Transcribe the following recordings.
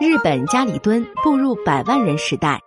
日本家里蹲步入百万人时代。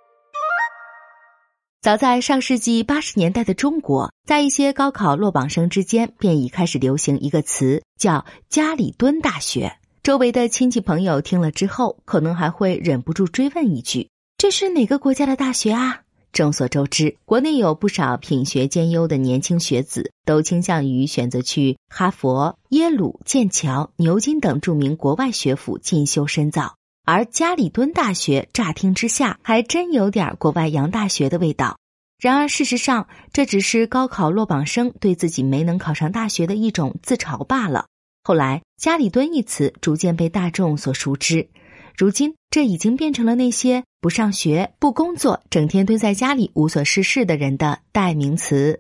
早在上世纪八十年代的中国，在一些高考落榜生之间，便已开始流行一个词，叫“家里蹲大学”。周围的亲戚朋友听了之后，可能还会忍不住追问一句：“这是哪个国家的大学啊？”众所周知，国内有不少品学兼优的年轻学子，都倾向于选择去哈佛、耶鲁、剑桥、牛津等著名国外学府进修深造。而家里蹲大学乍听之下还真有点国外洋大学的味道，然而事实上这只是高考落榜生对自己没能考上大学的一种自嘲罢了。后来“家里蹲”一词逐渐被大众所熟知，如今这已经变成了那些不上学、不工作、整天蹲在家里无所事事的人的代名词。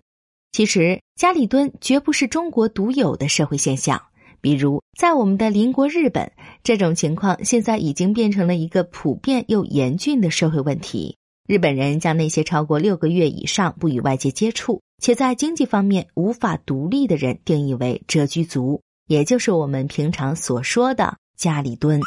其实“家里蹲”绝不是中国独有的社会现象。比如，在我们的邻国日本，这种情况现在已经变成了一个普遍又严峻的社会问题。日本人将那些超过六个月以上不与外界接触，且在经济方面无法独立的人定义为“蛰居族”，也就是我们平常所说的“家里蹲”。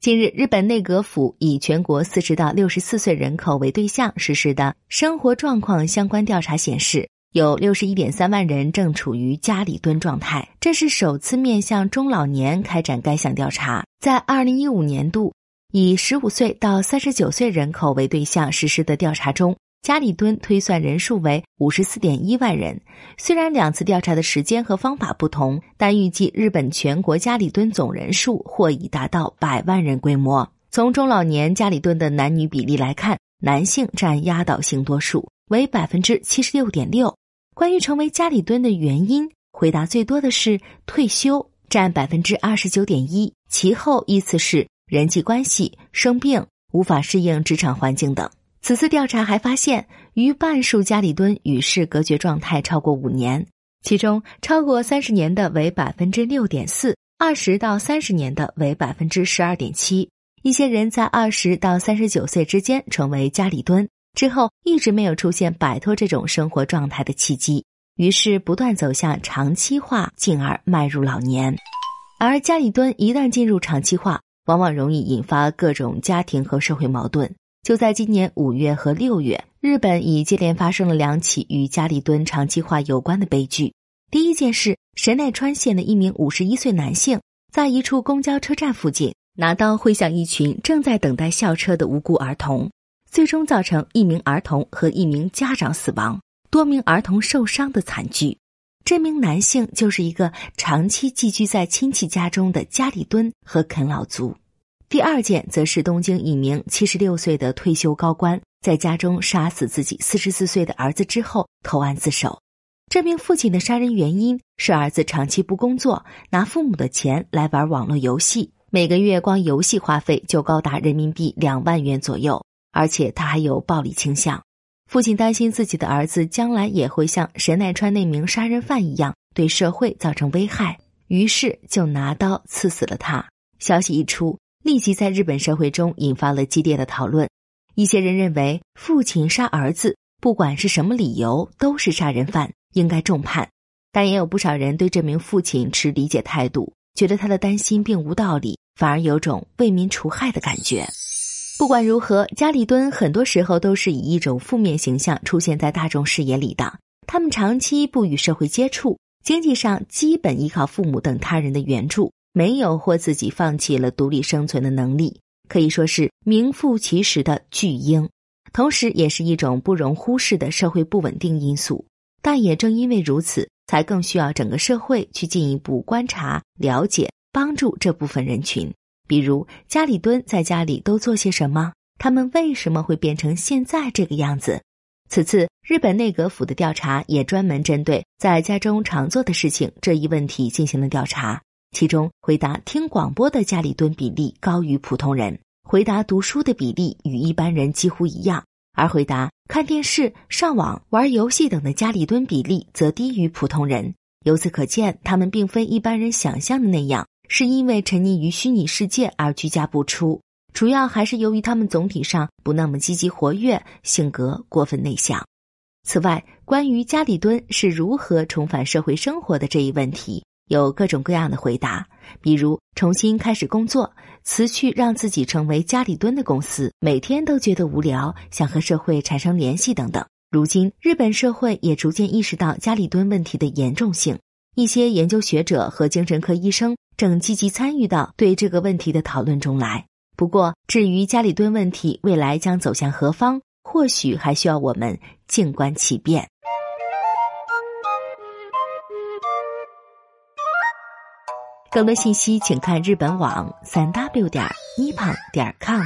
近日，日本内阁府以全国四十到六十四岁人口为对象实施的生活状况相关调查显示。有六十一点三万人正处于家里蹲状态，这是首次面向中老年开展该项调查。在二零一五年度以十五岁到三十九岁人口为对象实施的调查中，家里蹲推算人数为五十四点一万人。虽然两次调查的时间和方法不同，但预计日本全国家里蹲总人数或已达到百万人规模。从中老年家里蹲的男女比例来看，男性占压倒性多数。为百分之七十六点六。关于成为家里蹲的原因，回答最多的是退休，占百分之二十九点一。其后依次是人际关系、生病、无法适应职场环境等。此次调查还发现，逾半数家里蹲与世隔绝状态超过五年，其中超过三十年的为百分之六点四，二十到三十年的为百分之十二点七。一些人在二十到三十九岁之间成为家里蹲。之后一直没有出现摆脱这种生活状态的契机，于是不断走向长期化，进而迈入老年。而家里蹲一旦进入长期化，往往容易引发各种家庭和社会矛盾。就在今年五月和六月，日本已接连发生了两起与家里蹲长期化有关的悲剧。第一件事，神奈川县的一名五十一岁男性在一处公交车站附近拿刀挥向一群正在等待校车的无辜儿童。最终造成一名儿童和一名家长死亡，多名儿童受伤的惨剧。这名男性就是一个长期寄居在亲戚家中的家里蹲和啃老族。第二件则是东京一名七十六岁的退休高官在家中杀死自己四十四岁的儿子之后投案自首。这名父亲的杀人原因是儿子长期不工作，拿父母的钱来玩网络游戏，每个月光游戏花费就高达人民币两万元左右。而且他还有暴力倾向，父亲担心自己的儿子将来也会像神奈川那名杀人犯一样对社会造成危害，于是就拿刀刺死了他。消息一出，立即在日本社会中引发了激烈的讨论。一些人认为，父亲杀儿子，不管是什么理由，都是杀人犯，应该重判。但也有不少人对这名父亲持理解态度，觉得他的担心并无道理，反而有种为民除害的感觉。不管如何，家里蹲很多时候都是以一种负面形象出现在大众视野里的。他们长期不与社会接触，经济上基本依靠父母等他人的援助，没有或自己放弃了独立生存的能力，可以说是名副其实的巨婴。同时，也是一种不容忽视的社会不稳定因素。但也正因为如此，才更需要整个社会去进一步观察、了解、帮助这部分人群。比如家里蹲在家里都做些什么？他们为什么会变成现在这个样子？此次日本内阁府的调查也专门针对在家中常做的事情这一问题进行了调查。其中，回答听广播的家里蹲比例高于普通人，回答读书的比例与一般人几乎一样，而回答看电视、上网、玩游戏等的家里蹲比例则低于普通人。由此可见，他们并非一般人想象的那样。是因为沉溺于虚拟世界而居家不出，主要还是由于他们总体上不那么积极活跃，性格过分内向。此外，关于家里蹲是如何重返社会生活的这一问题，有各种各样的回答，比如重新开始工作、辞去让自己成为家里蹲的公司、每天都觉得无聊、想和社会产生联系等等。如今，日本社会也逐渐意识到家里蹲问题的严重性，一些研究学者和精神科医生正积极参与到对这个问题的讨论中来。不过，至于家里蹲问题未来将走向何方，或许还需要我们静观其变。更多信息，请看日本网三 w 点 nippon 点 com。